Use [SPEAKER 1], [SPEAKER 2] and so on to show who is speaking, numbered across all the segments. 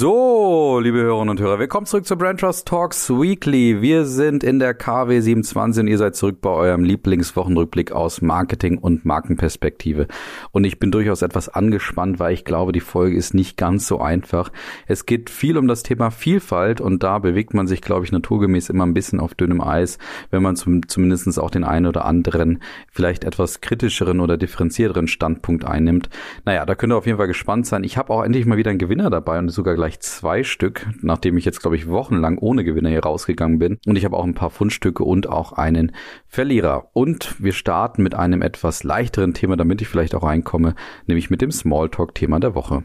[SPEAKER 1] So, liebe Hörerinnen und Hörer, willkommen zurück zu Brand Trust Talks Weekly. Wir sind in der KW 27 und ihr seid zurück bei eurem Lieblingswochenrückblick aus Marketing und Markenperspektive. Und ich bin durchaus etwas angespannt, weil ich glaube, die Folge ist nicht ganz so einfach. Es geht viel um das Thema Vielfalt und da bewegt man sich, glaube ich, naturgemäß immer ein bisschen auf dünnem Eis, wenn man zum, zumindest auch den einen oder anderen, vielleicht etwas kritischeren oder differenzierteren Standpunkt einnimmt. Naja, da könnt ihr auf jeden Fall gespannt sein. Ich habe auch endlich mal wieder einen Gewinner dabei und sogar gleich gleich zwei Stück, nachdem ich jetzt, glaube ich, wochenlang ohne Gewinner hier rausgegangen bin. Und ich habe auch ein paar Fundstücke und auch einen Verlierer. Und wir starten mit einem etwas leichteren Thema, damit ich vielleicht auch reinkomme, nämlich mit dem Smalltalk-Thema der Woche.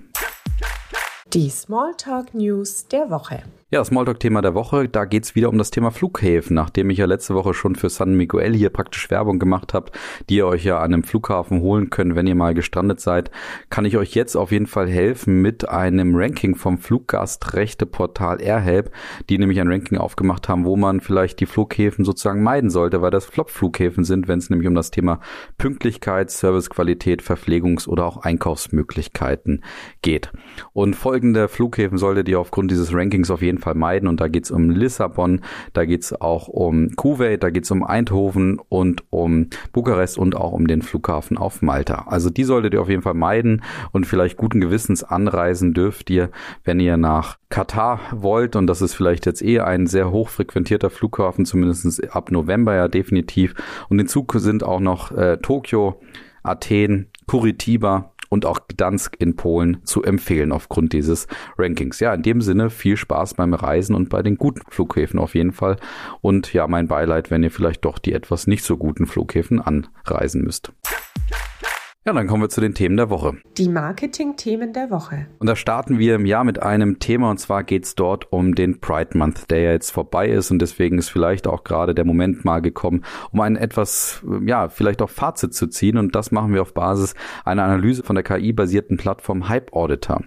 [SPEAKER 2] Die Smalltalk News der Woche.
[SPEAKER 1] Ja, Smalltalk-Thema der Woche, da geht's wieder um das Thema Flughäfen. Nachdem ich ja letzte Woche schon für San Miguel hier praktisch Werbung gemacht habe, die ihr euch ja an einem Flughafen holen könnt, wenn ihr mal gestrandet seid, kann ich euch jetzt auf jeden Fall helfen mit einem Ranking vom Fluggastrechteportal AirHelp, die nämlich ein Ranking aufgemacht haben, wo man vielleicht die Flughäfen sozusagen meiden sollte, weil das Flop-Flughäfen sind, wenn es nämlich um das Thema Pünktlichkeit, Servicequalität, Verpflegungs- oder auch Einkaufsmöglichkeiten geht. Und folgende Flughäfen solltet ihr aufgrund dieses Rankings auf jeden Fall meiden. Und da geht es um Lissabon, da geht es auch um Kuwait, da geht es um Eindhoven und um Bukarest und auch um den Flughafen auf Malta. Also die solltet ihr auf jeden Fall meiden und vielleicht guten Gewissens anreisen dürft ihr, wenn ihr nach Katar wollt. Und das ist vielleicht jetzt eh ein sehr hochfrequentierter Flughafen, zumindest ab November ja definitiv. Und hinzu sind auch noch äh, Tokio, Athen, Curitiba, und auch Gdansk in Polen zu empfehlen aufgrund dieses Rankings. Ja, in dem Sinne viel Spaß beim Reisen und bei den guten Flughäfen auf jeden Fall. Und ja, mein Beileid, wenn ihr vielleicht doch die etwas nicht so guten Flughäfen anreisen müsst. Ja, dann kommen wir zu den Themen der Woche.
[SPEAKER 2] Die Marketing-Themen der Woche.
[SPEAKER 1] Und da starten wir im Jahr mit einem Thema und zwar geht es dort um den Pride Month, der ja jetzt vorbei ist und deswegen ist vielleicht auch gerade der Moment mal gekommen, um ein etwas, ja, vielleicht auch Fazit zu ziehen und das machen wir auf Basis einer Analyse von der KI-basierten Plattform Hype Auditor.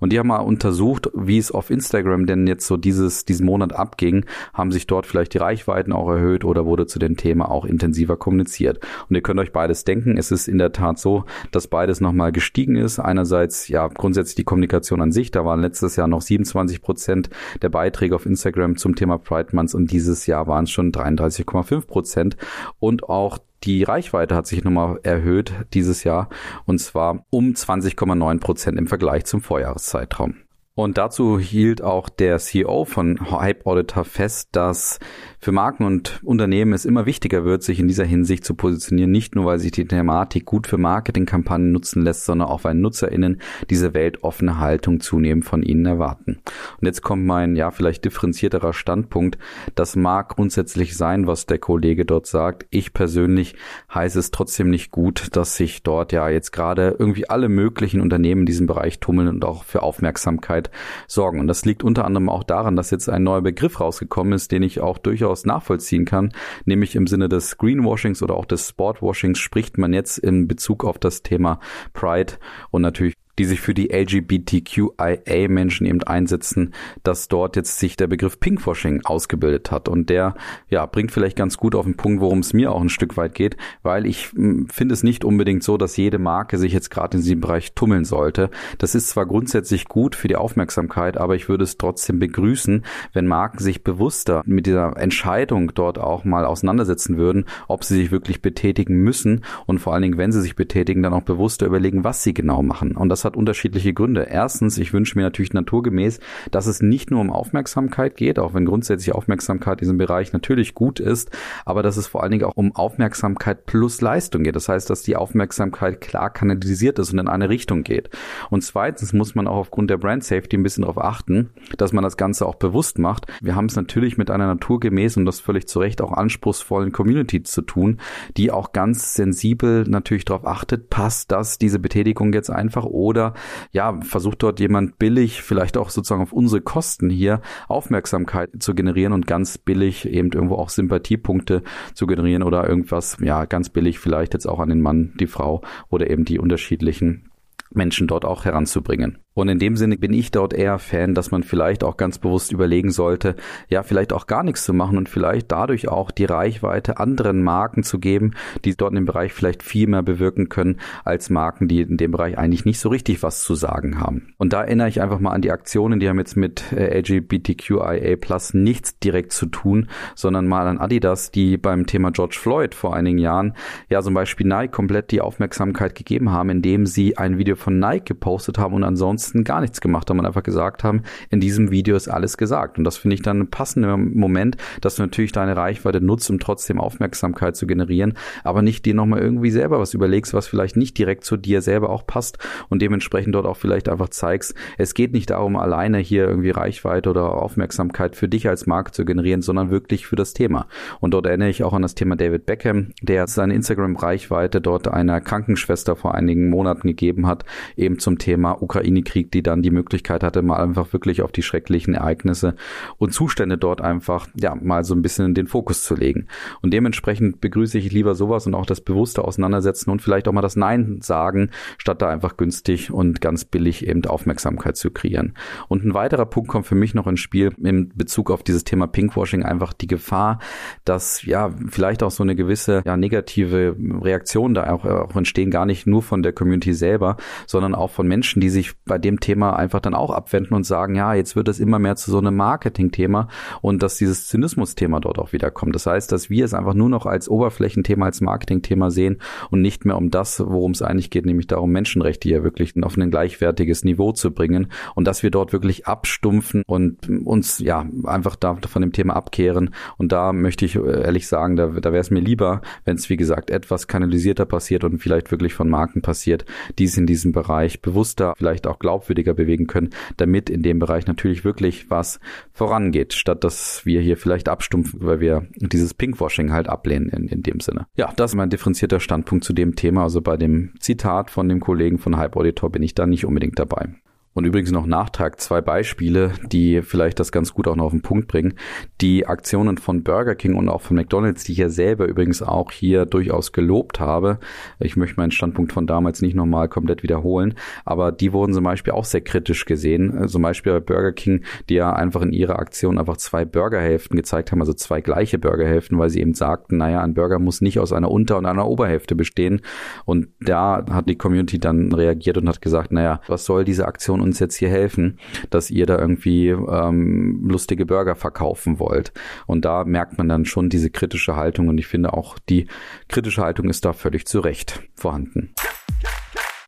[SPEAKER 1] Und die haben mal untersucht, wie es auf Instagram denn jetzt so dieses, diesen Monat abging, haben sich dort vielleicht die Reichweiten auch erhöht oder wurde zu dem Thema auch intensiver kommuniziert. Und ihr könnt euch beides denken, es ist in der Tat so, dass beides nochmal gestiegen ist. Einerseits ja grundsätzlich die Kommunikation an sich, da waren letztes Jahr noch 27 Prozent der Beiträge auf Instagram zum Thema Pride Months und dieses Jahr waren es schon 33,5 Prozent und auch die Reichweite hat sich nochmal erhöht dieses Jahr und zwar um 20,9 Prozent im Vergleich zum Vorjahreszeitraum. Und dazu hielt auch der CEO von Hype Auditor fest, dass für Marken und Unternehmen es immer wichtiger wird, sich in dieser Hinsicht zu positionieren, nicht nur weil sich die Thematik gut für Marketingkampagnen nutzen lässt, sondern auch weil NutzerInnen diese weltoffene Haltung zunehmend von ihnen erwarten. Und jetzt kommt mein, ja, vielleicht differenzierterer Standpunkt. Das mag grundsätzlich sein, was der Kollege dort sagt. Ich persönlich heiße es trotzdem nicht gut, dass sich dort ja jetzt gerade irgendwie alle möglichen Unternehmen in diesem Bereich tummeln und auch für Aufmerksamkeit sorgen. Und das liegt unter anderem auch daran, dass jetzt ein neuer Begriff rausgekommen ist, den ich auch durchaus durchaus nachvollziehen kann, nämlich im Sinne des Greenwashings oder auch des Sportwashings spricht man jetzt in Bezug auf das Thema Pride und natürlich die sich für die LGBTQIA-Menschen eben einsetzen, dass dort jetzt sich der Begriff Pinkwashing ausgebildet hat. Und der, ja, bringt vielleicht ganz gut auf den Punkt, worum es mir auch ein Stück weit geht, weil ich hm, finde es nicht unbedingt so, dass jede Marke sich jetzt gerade in diesem Bereich tummeln sollte. Das ist zwar grundsätzlich gut für die Aufmerksamkeit, aber ich würde es trotzdem begrüßen, wenn Marken sich bewusster mit dieser Entscheidung dort auch mal auseinandersetzen würden, ob sie sich wirklich betätigen müssen und vor allen Dingen, wenn sie sich betätigen, dann auch bewusster überlegen, was sie genau machen. Und das das hat unterschiedliche Gründe. Erstens, ich wünsche mir natürlich naturgemäß, dass es nicht nur um Aufmerksamkeit geht, auch wenn grundsätzlich Aufmerksamkeit in diesem Bereich natürlich gut ist, aber dass es vor allen Dingen auch um Aufmerksamkeit plus Leistung geht. Das heißt, dass die Aufmerksamkeit klar kanalisiert ist und in eine Richtung geht. Und zweitens muss man auch aufgrund der Brand Safety ein bisschen darauf achten, dass man das Ganze auch bewusst macht. Wir haben es natürlich mit einer naturgemäß und das völlig zu Recht auch anspruchsvollen Community zu tun, die auch ganz sensibel natürlich darauf achtet, passt das, diese Betätigung jetzt einfach ohne oder ja, versucht dort jemand billig, vielleicht auch sozusagen auf unsere Kosten hier Aufmerksamkeit zu generieren und ganz billig eben irgendwo auch Sympathiepunkte zu generieren oder irgendwas, ja, ganz billig vielleicht jetzt auch an den Mann, die Frau oder eben die unterschiedlichen Menschen dort auch heranzubringen. Und in dem Sinne bin ich dort eher Fan, dass man vielleicht auch ganz bewusst überlegen sollte, ja, vielleicht auch gar nichts zu machen und vielleicht dadurch auch die Reichweite anderen Marken zu geben, die dort in dem Bereich vielleicht viel mehr bewirken können als Marken, die in dem Bereich eigentlich nicht so richtig was zu sagen haben. Und da erinnere ich einfach mal an die Aktionen, die haben jetzt mit äh, LGBTQIA Plus nichts direkt zu tun, sondern mal an Adidas, die beim Thema George Floyd vor einigen Jahren ja zum Beispiel Nike komplett die Aufmerksamkeit gegeben haben, indem sie ein Video von Nike gepostet haben und ansonsten gar nichts gemacht haben und einfach gesagt haben, in diesem Video ist alles gesagt. Und das finde ich dann ein passender Moment, dass du natürlich deine Reichweite nutzt, um trotzdem Aufmerksamkeit zu generieren, aber nicht dir nochmal irgendwie selber was überlegst, was vielleicht nicht direkt zu dir selber auch passt und dementsprechend dort auch vielleicht einfach zeigst, es geht nicht darum, alleine hier irgendwie Reichweite oder Aufmerksamkeit für dich als Marke zu generieren, sondern wirklich für das Thema. Und dort erinnere ich auch an das Thema David Beckham, der seine Instagram-Reichweite dort einer Krankenschwester vor einigen Monaten gegeben hat, eben zum Thema Ukraine Krieg, die dann die Möglichkeit hatte, mal einfach wirklich auf die schrecklichen Ereignisse und Zustände dort einfach, ja, mal so ein bisschen den Fokus zu legen. Und dementsprechend begrüße ich lieber sowas und auch das bewusste Auseinandersetzen und vielleicht auch mal das Nein sagen, statt da einfach günstig und ganz billig eben Aufmerksamkeit zu kreieren. Und ein weiterer Punkt kommt für mich noch ins Spiel in Bezug auf dieses Thema Pinkwashing, einfach die Gefahr, dass ja vielleicht auch so eine gewisse ja, negative Reaktion da auch, auch entstehen, gar nicht nur von der Community selber, sondern auch von Menschen, die sich bei dem Thema einfach dann auch abwenden und sagen, ja, jetzt wird es immer mehr zu so einem Marketing-Thema und dass dieses Zynismus-Thema dort auch wieder kommt. Das heißt, dass wir es einfach nur noch als Oberflächenthema, als Marketing-Thema sehen und nicht mehr um das, worum es eigentlich geht, nämlich darum, Menschenrechte hier wirklich auf ein gleichwertiges Niveau zu bringen und dass wir dort wirklich abstumpfen und uns ja einfach da von dem Thema abkehren. Und da möchte ich ehrlich sagen, da, da wäre es mir lieber, wenn es wie gesagt etwas kanalisierter passiert und vielleicht wirklich von Marken passiert, die es in diesem Bereich bewusster, vielleicht auch glaubwürdiger bewegen können, damit in dem Bereich natürlich wirklich was vorangeht, statt dass wir hier vielleicht abstumpfen, weil wir dieses Pinkwashing halt ablehnen in, in dem Sinne. Ja, das ist mein differenzierter Standpunkt zu dem Thema. Also bei dem Zitat von dem Kollegen von Hype Auditor bin ich da nicht unbedingt dabei. Und übrigens noch Nachtrag, zwei Beispiele, die vielleicht das ganz gut auch noch auf den Punkt bringen. Die Aktionen von Burger King und auch von McDonald's, die ich ja selber übrigens auch hier durchaus gelobt habe. Ich möchte meinen Standpunkt von damals nicht nochmal komplett wiederholen, aber die wurden zum Beispiel auch sehr kritisch gesehen. Zum Beispiel bei Burger King, die ja einfach in ihrer Aktion einfach zwei Burgerhälften gezeigt haben, also zwei gleiche Burgerhälften, weil sie eben sagten, naja, ein Burger muss nicht aus einer Unter- und einer Oberhälfte bestehen. Und da hat die Community dann reagiert und hat gesagt, naja, was soll diese Aktion uns jetzt hier helfen, dass ihr da irgendwie ähm, lustige Burger verkaufen wollt. Und da merkt man dann schon diese kritische Haltung und ich finde auch die kritische Haltung ist da völlig zu Recht vorhanden.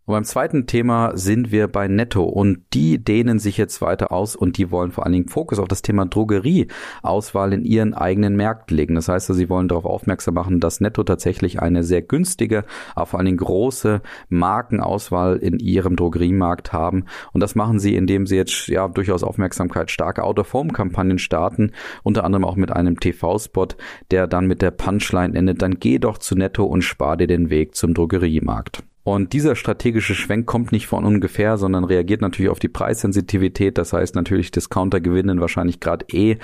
[SPEAKER 1] Und beim zweiten Thema sind wir bei Netto und die dehnen sich jetzt weiter aus und die wollen vor allen Dingen Fokus auf das Thema Drogerieauswahl in ihren eigenen Märkten legen. Das heißt, sie wollen darauf aufmerksam machen, dass Netto tatsächlich eine sehr günstige, aber vor allen Dingen große Markenauswahl in ihrem Drogeriemarkt haben. Und das machen sie, indem sie jetzt ja durchaus Aufmerksamkeit starke Out-of-Home-Kampagnen starten, unter anderem auch mit einem TV-Spot, der dann mit der Punchline endet, dann geh doch zu Netto und spar dir den Weg zum Drogeriemarkt. Und dieser strategische Schwenk kommt nicht von ungefähr, sondern reagiert natürlich auf die Preissensitivität. Das heißt natürlich, Discounter gewinnen wahrscheinlich gerade eh.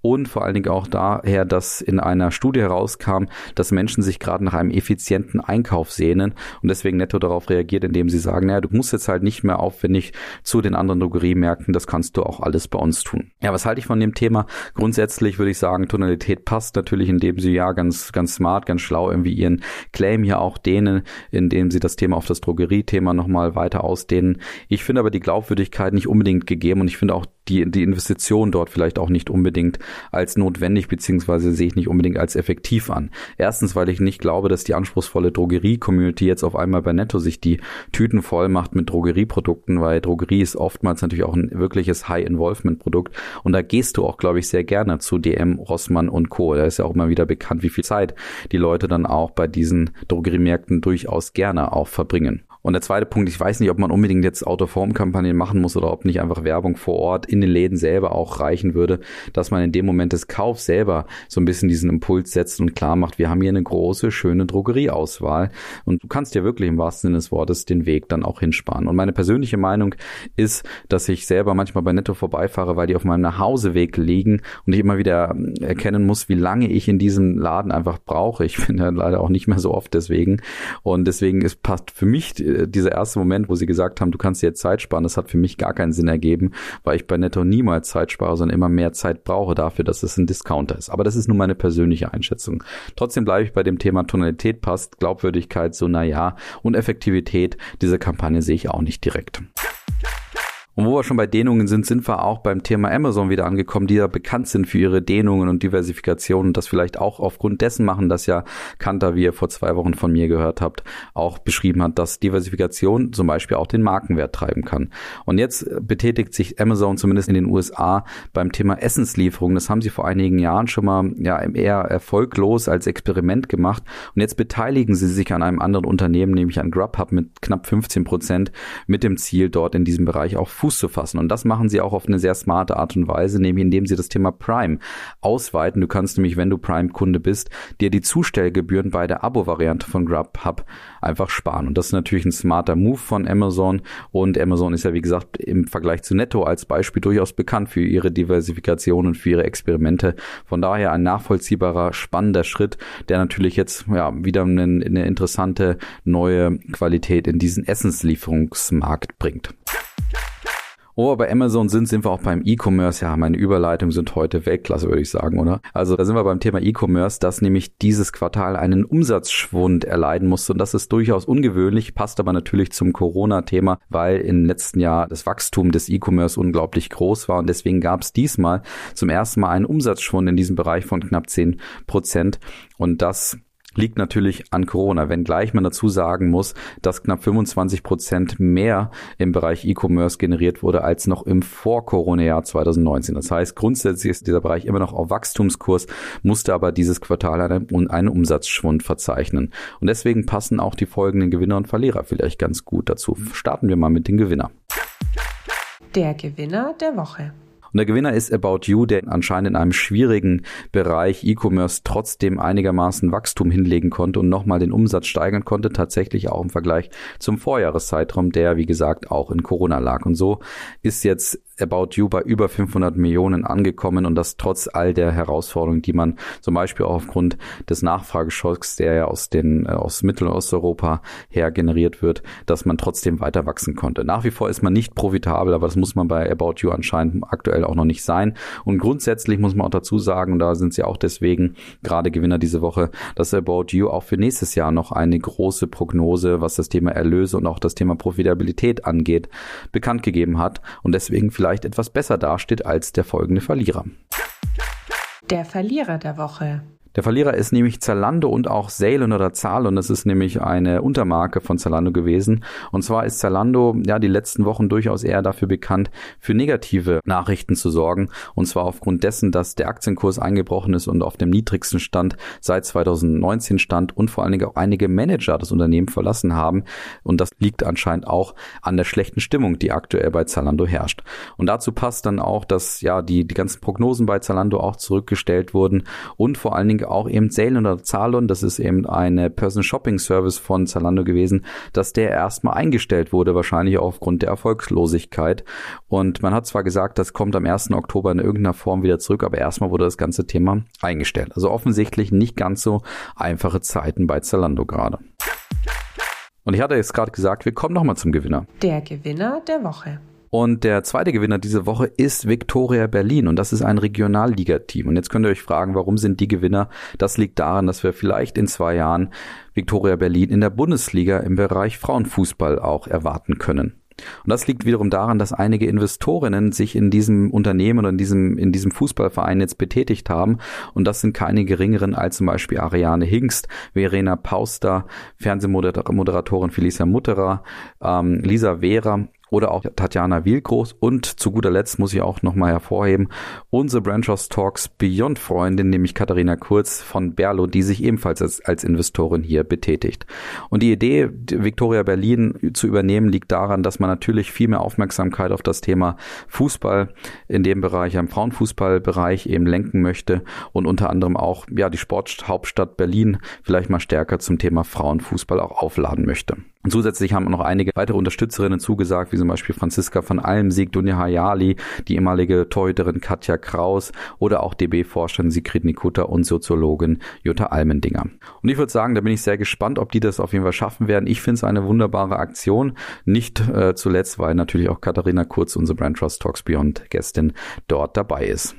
[SPEAKER 1] Und vor allen Dingen auch daher, dass in einer Studie herauskam, dass Menschen sich gerade nach einem effizienten Einkauf sehnen und deswegen netto darauf reagiert, indem sie sagen, naja, du musst jetzt halt nicht mehr aufwendig zu den anderen Drogeriemärkten, das kannst du auch alles bei uns tun. Ja, was halte ich von dem Thema? Grundsätzlich würde ich sagen, Tonalität passt natürlich, indem sie ja ganz, ganz smart, ganz schlau irgendwie ihren Claim hier auch dehnen, indem sie das Thema Thema auf das Drogeriethema nochmal weiter ausdehnen. Ich finde aber die Glaubwürdigkeit nicht unbedingt gegeben und ich finde auch die, die Investition dort vielleicht auch nicht unbedingt als notwendig beziehungsweise sehe ich nicht unbedingt als effektiv an. Erstens, weil ich nicht glaube, dass die anspruchsvolle Drogerie-Community jetzt auf einmal bei Netto sich die Tüten voll macht mit Drogerieprodukten, weil Drogerie ist oftmals natürlich auch ein wirkliches High-Involvement-Produkt und da gehst du auch, glaube ich, sehr gerne zu DM, Rossmann und Co. Da ist ja auch immer wieder bekannt, wie viel Zeit die Leute dann auch bei diesen Drogeriemärkten durchaus gerne auch verbringen. Und der zweite Punkt, ich weiß nicht, ob man unbedingt jetzt Out-of-Home-Kampagnen machen muss oder ob nicht einfach Werbung vor Ort in den Läden selber auch reichen würde, dass man in dem Moment des Kaufs selber so ein bisschen diesen Impuls setzt und klar macht, wir haben hier eine große, schöne Drogerieauswahl und du kannst dir wirklich im wahrsten Sinne des Wortes den Weg dann auch hinsparen. Und meine persönliche Meinung ist, dass ich selber manchmal bei Netto vorbeifahre, weil die auf meinem Nachhauseweg liegen und ich immer wieder erkennen muss, wie lange ich in diesem Laden einfach brauche. Ich bin ja leider auch nicht mehr so oft deswegen und deswegen ist passt für mich äh, dieser erste Moment, wo sie gesagt haben, du kannst jetzt Zeit sparen, das hat für mich gar keinen Sinn ergeben, weil ich bei Netto niemals Zeit spare, sondern immer mehr Zeit brauche dafür, dass es ein Discounter ist. Aber das ist nur meine persönliche Einschätzung. Trotzdem bleibe ich bei dem Thema Tonalität passt, Glaubwürdigkeit so naja und Effektivität dieser Kampagne sehe ich auch nicht direkt. Und wo wir schon bei Dehnungen sind, sind wir auch beim Thema Amazon wieder angekommen, die ja bekannt sind für ihre Dehnungen und Diversifikation und das vielleicht auch aufgrund dessen machen, dass ja Kanter, wie ihr vor zwei Wochen von mir gehört habt, auch beschrieben hat, dass Diversifikation zum Beispiel auch den Markenwert treiben kann. Und jetzt betätigt sich Amazon zumindest in den USA beim Thema Essenslieferung. Das haben sie vor einigen Jahren schon mal ja eher erfolglos als Experiment gemacht. Und jetzt beteiligen sie sich an einem anderen Unternehmen, nämlich an Grubhub mit knapp 15 Prozent, mit dem Ziel, dort in diesem Bereich auch Fuß zu fassen. Und das machen sie auch auf eine sehr smarte Art und Weise, nämlich indem sie das Thema Prime ausweiten. Du kannst nämlich, wenn du Prime-Kunde bist, dir die Zustellgebühren bei der Abo-Variante von Grubhub einfach sparen. Und das ist natürlich ein smarter Move von Amazon. Und Amazon ist ja, wie gesagt, im Vergleich zu Netto als Beispiel durchaus bekannt für ihre Diversifikation und für ihre Experimente. Von daher ein nachvollziehbarer, spannender Schritt, der natürlich jetzt ja wieder eine, eine interessante neue Qualität in diesen Essenslieferungsmarkt bringt. Wir bei Amazon sind, sind wir auch beim E-Commerce. Ja, meine Überleitungen sind heute Weltklasse, würde ich sagen, oder? Also da sind wir beim Thema E-Commerce, dass nämlich dieses Quartal einen Umsatzschwund erleiden musste. Und das ist durchaus ungewöhnlich, passt aber natürlich zum Corona-Thema, weil im letzten Jahr das Wachstum des E-Commerce unglaublich groß war. Und deswegen gab es diesmal zum ersten Mal einen Umsatzschwund in diesem Bereich von knapp 10 Prozent. Und das liegt natürlich an Corona, wenngleich man dazu sagen muss, dass knapp 25 Prozent mehr im Bereich E-Commerce generiert wurde als noch im Vor-Corona-Jahr 2019. Das heißt, grundsätzlich ist dieser Bereich immer noch auf Wachstumskurs, musste aber dieses Quartal einen, einen Umsatzschwund verzeichnen. Und deswegen passen auch die folgenden Gewinner und Verlierer vielleicht ganz gut dazu. Starten wir mal mit den Gewinner.
[SPEAKER 2] Der Gewinner der Woche.
[SPEAKER 1] Und der Gewinner ist About You, der anscheinend in einem schwierigen Bereich E-Commerce trotzdem einigermaßen Wachstum hinlegen konnte und nochmal den Umsatz steigern konnte, tatsächlich auch im Vergleich zum Vorjahreszeitraum, der, wie gesagt, auch in Corona lag. Und so ist jetzt About You bei über 500 Millionen angekommen und das trotz all der Herausforderungen, die man zum Beispiel auch aufgrund des Nachfrageschocks, der ja aus den äh, aus Mittel- und Osteuropa her generiert wird, dass man trotzdem weiter wachsen konnte. Nach wie vor ist man nicht profitabel, aber das muss man bei About You anscheinend aktuell auch noch nicht sein. Und grundsätzlich muss man auch dazu sagen, und da sind sie auch deswegen gerade Gewinner diese Woche, dass About You auch für nächstes Jahr noch eine große Prognose, was das Thema Erlöse und auch das Thema Profitabilität angeht, bekannt gegeben hat und deswegen vielleicht vielleicht etwas besser dasteht als der folgende Verlierer.
[SPEAKER 2] Der Verlierer der Woche.
[SPEAKER 1] Der Verlierer ist nämlich Zalando und auch Salen oder Zahl und das ist nämlich eine Untermarke von Zalando gewesen. Und zwar ist Zalando ja die letzten Wochen durchaus eher dafür bekannt, für negative Nachrichten zu sorgen. Und zwar aufgrund dessen, dass der Aktienkurs eingebrochen ist und auf dem niedrigsten Stand seit 2019 stand und vor allen Dingen auch einige Manager das Unternehmen verlassen haben. Und das liegt anscheinend auch an der schlechten Stimmung, die aktuell bei Zalando herrscht. Und dazu passt dann auch, dass ja die, die ganzen Prognosen bei Zalando auch zurückgestellt wurden und vor allen Dingen auch eben Zalen oder Zalon, das ist eben eine Person Shopping Service von Zalando gewesen, dass der erstmal eingestellt wurde, wahrscheinlich aufgrund der Erfolgslosigkeit. Und man hat zwar gesagt, das kommt am 1. Oktober in irgendeiner Form wieder zurück, aber erstmal wurde das ganze Thema eingestellt. Also offensichtlich nicht ganz so einfache Zeiten bei Zalando gerade. Und ich hatte jetzt gerade gesagt, wir kommen nochmal zum Gewinner.
[SPEAKER 2] Der Gewinner der Woche.
[SPEAKER 1] Und der zweite Gewinner diese Woche ist Viktoria Berlin und das ist ein Regionalligateam. Und jetzt könnt ihr euch fragen, warum sind die Gewinner? Das liegt daran, dass wir vielleicht in zwei Jahren Viktoria Berlin in der Bundesliga im Bereich Frauenfußball auch erwarten können. Und das liegt wiederum daran, dass einige Investorinnen sich in diesem Unternehmen oder in diesem, in diesem Fußballverein jetzt betätigt haben. Und das sind keine geringeren als zum Beispiel Ariane Hingst, Verena Pauster, Fernsehmoderatorin Felicia Mutterer, ähm, Lisa Vera oder auch Tatjana Wielgroß und zu guter Letzt muss ich auch nochmal hervorheben, unsere Branchos Talks Beyond Freundin, nämlich Katharina Kurz von Berlo, die sich ebenfalls als, als Investorin hier betätigt. Und die Idee, Victoria Berlin zu übernehmen, liegt daran, dass man natürlich viel mehr Aufmerksamkeit auf das Thema Fußball in dem Bereich, am Frauenfußballbereich eben lenken möchte und unter anderem auch, ja, die Sporthauptstadt Berlin vielleicht mal stärker zum Thema Frauenfußball auch aufladen möchte. Und zusätzlich haben noch einige weitere Unterstützerinnen zugesagt, wie zum Beispiel Franziska von Almsieg, Dunja Hayali, die ehemalige Torhüterin Katja Kraus oder auch DB-Forscherin Sigrid Nikutta und Soziologin Jutta Almendinger. Und ich würde sagen, da bin ich sehr gespannt, ob die das auf jeden Fall schaffen werden. Ich finde es eine wunderbare Aktion. Nicht äh, zuletzt, weil natürlich auch Katharina Kurz, unsere Brand Trust Talks Beyond Gästin, dort dabei ist.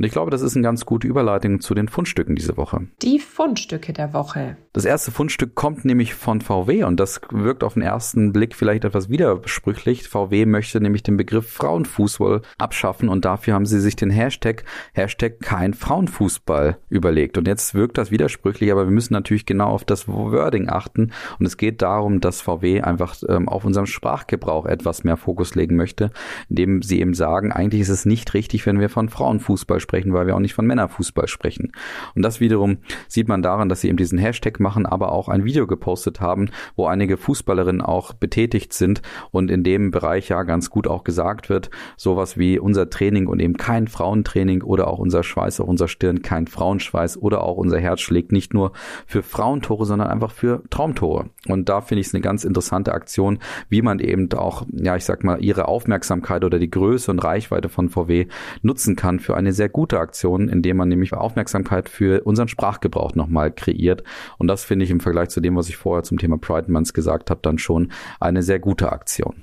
[SPEAKER 1] Und ich glaube, das ist eine ganz gute Überleitung zu den Fundstücken diese Woche.
[SPEAKER 2] Die Fundstücke der Woche.
[SPEAKER 1] Das erste Fundstück kommt nämlich von VW und das wirkt auf den ersten Blick vielleicht etwas widersprüchlich. VW möchte nämlich den Begriff Frauenfußball abschaffen und dafür haben sie sich den Hashtag, Hashtag kein Frauenfußball überlegt. Und jetzt wirkt das widersprüchlich, aber wir müssen natürlich genau auf das Wording achten und es geht darum, dass VW einfach ähm, auf unserem Sprachgebrauch etwas mehr Fokus legen möchte, indem sie eben sagen, eigentlich ist es nicht richtig, wenn wir von Frauenfußball sprechen sprechen, weil wir auch nicht von Männerfußball sprechen. Und das wiederum sieht man daran, dass sie eben diesen Hashtag machen, aber auch ein Video gepostet haben, wo einige Fußballerinnen auch betätigt sind und in dem Bereich ja ganz gut auch gesagt wird, sowas wie unser Training und eben kein Frauentraining oder auch unser Schweiß auf unserer Stirn, kein Frauenschweiß oder auch unser Herz schlägt nicht nur für Frauentore, sondern einfach für Traumtore. Und da finde ich es eine ganz interessante Aktion, wie man eben auch, ja, ich sag mal, ihre Aufmerksamkeit oder die Größe und Reichweite von VW nutzen kann für eine sehr gute gute Aktion, indem man nämlich Aufmerksamkeit für unseren Sprachgebrauch nochmal kreiert. Und das finde ich im Vergleich zu dem, was ich vorher zum Thema Pride Month gesagt habe, dann schon eine sehr gute Aktion.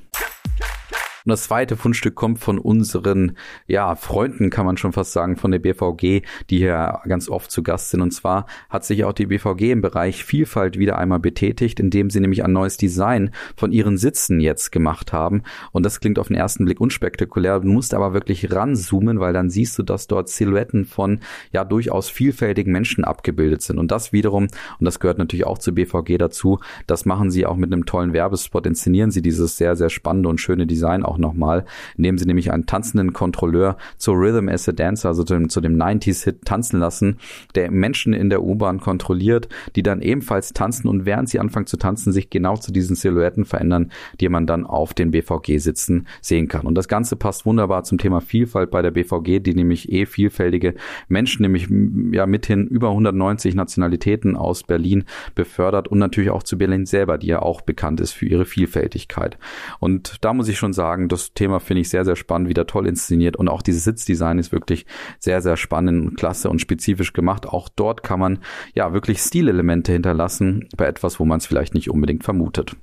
[SPEAKER 1] Und das zweite Fundstück kommt von unseren, ja, Freunden, kann man schon fast sagen, von der BVG, die hier ganz oft zu Gast sind. Und zwar hat sich auch die BVG im Bereich Vielfalt wieder einmal betätigt, indem sie nämlich ein neues Design von ihren Sitzen jetzt gemacht haben. Und das klingt auf den ersten Blick unspektakulär. Du musst aber wirklich ranzoomen, weil dann siehst du, dass dort Silhouetten von, ja, durchaus vielfältigen Menschen abgebildet sind. Und das wiederum, und das gehört natürlich auch zur BVG dazu, das machen sie auch mit einem tollen Werbespot, inszenieren sie dieses sehr, sehr spannende und schöne Design auch auch nochmal, indem sie nämlich einen tanzenden Kontrolleur zur Rhythm as a Dancer, also zu dem, zu dem 90s-Hit tanzen lassen, der Menschen in der U-Bahn kontrolliert, die dann ebenfalls tanzen und während sie anfangen zu tanzen, sich genau zu diesen Silhouetten verändern, die man dann auf den BVG-Sitzen sehen kann. Und das Ganze passt wunderbar zum Thema Vielfalt bei der BVG, die nämlich eh vielfältige Menschen, nämlich ja mithin über 190 Nationalitäten aus Berlin befördert und natürlich auch zu Berlin selber, die ja auch bekannt ist für ihre Vielfältigkeit. Und da muss ich schon sagen, das Thema finde ich sehr, sehr spannend, wieder toll inszeniert und auch dieses Sitzdesign ist wirklich sehr, sehr spannend, klasse und spezifisch gemacht. Auch dort kann man ja wirklich Stilelemente hinterlassen bei etwas, wo man es vielleicht nicht unbedingt vermutet.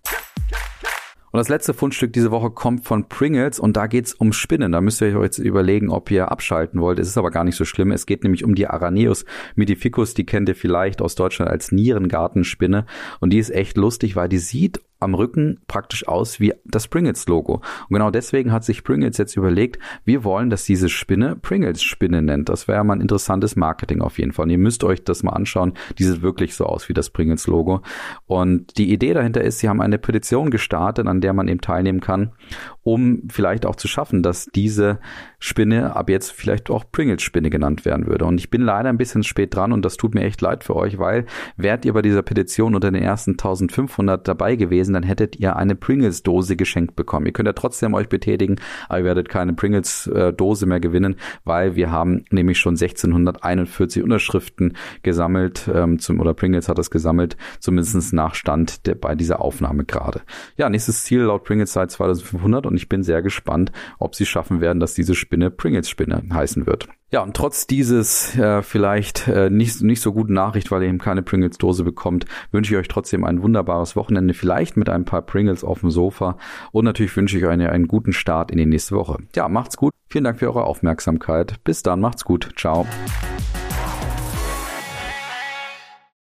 [SPEAKER 1] Und das letzte Fundstück diese Woche kommt von Pringles und da geht's um Spinnen. Da müsst ihr euch jetzt überlegen, ob ihr abschalten wollt. Es ist aber gar nicht so schlimm. Es geht nämlich um die Araneus midificus. Die kennt ihr vielleicht aus Deutschland als Nierengartenspinne. Und die ist echt lustig, weil die sieht am Rücken praktisch aus wie das Pringles-Logo. Und genau deswegen hat sich Pringles jetzt überlegt, wir wollen, dass diese Spinne Pringles-Spinne nennt. Das wäre mal ein interessantes Marketing auf jeden Fall. Und ihr müsst euch das mal anschauen. Die sieht wirklich so aus wie das Pringles-Logo. Und die Idee dahinter ist, sie haben eine Petition gestartet, an der man eben teilnehmen kann, um vielleicht auch zu schaffen, dass diese Spinne ab jetzt vielleicht auch Pringles-Spinne genannt werden würde. Und ich bin leider ein bisschen spät dran und das tut mir echt leid für euch, weil wärt ihr bei dieser Petition unter den ersten 1500 dabei gewesen, dann hättet ihr eine Pringles-Dose geschenkt bekommen. Ihr könnt ja trotzdem euch betätigen, aber ihr werdet keine Pringles-Dose mehr gewinnen, weil wir haben nämlich schon 1641 Unterschriften gesammelt, ähm, zum, oder Pringles hat das gesammelt, zumindest nach Stand der, bei dieser Aufnahme gerade. Ja, nächstes Ziel laut Pringles seit 2500 und ich bin sehr gespannt, ob sie schaffen werden, dass diese Spinne Pringles-Spinne heißen wird. Ja, und trotz dieses äh, vielleicht äh, nicht, nicht so guten Nachricht, weil ihr eben keine Pringles-Dose bekommt, wünsche ich euch trotzdem ein wunderbares Wochenende, vielleicht mit ein paar Pringles auf dem Sofa. Und natürlich wünsche ich euch eine, einen guten Start in die nächste Woche. Ja, macht's gut. Vielen Dank für eure Aufmerksamkeit. Bis dann, macht's gut. Ciao.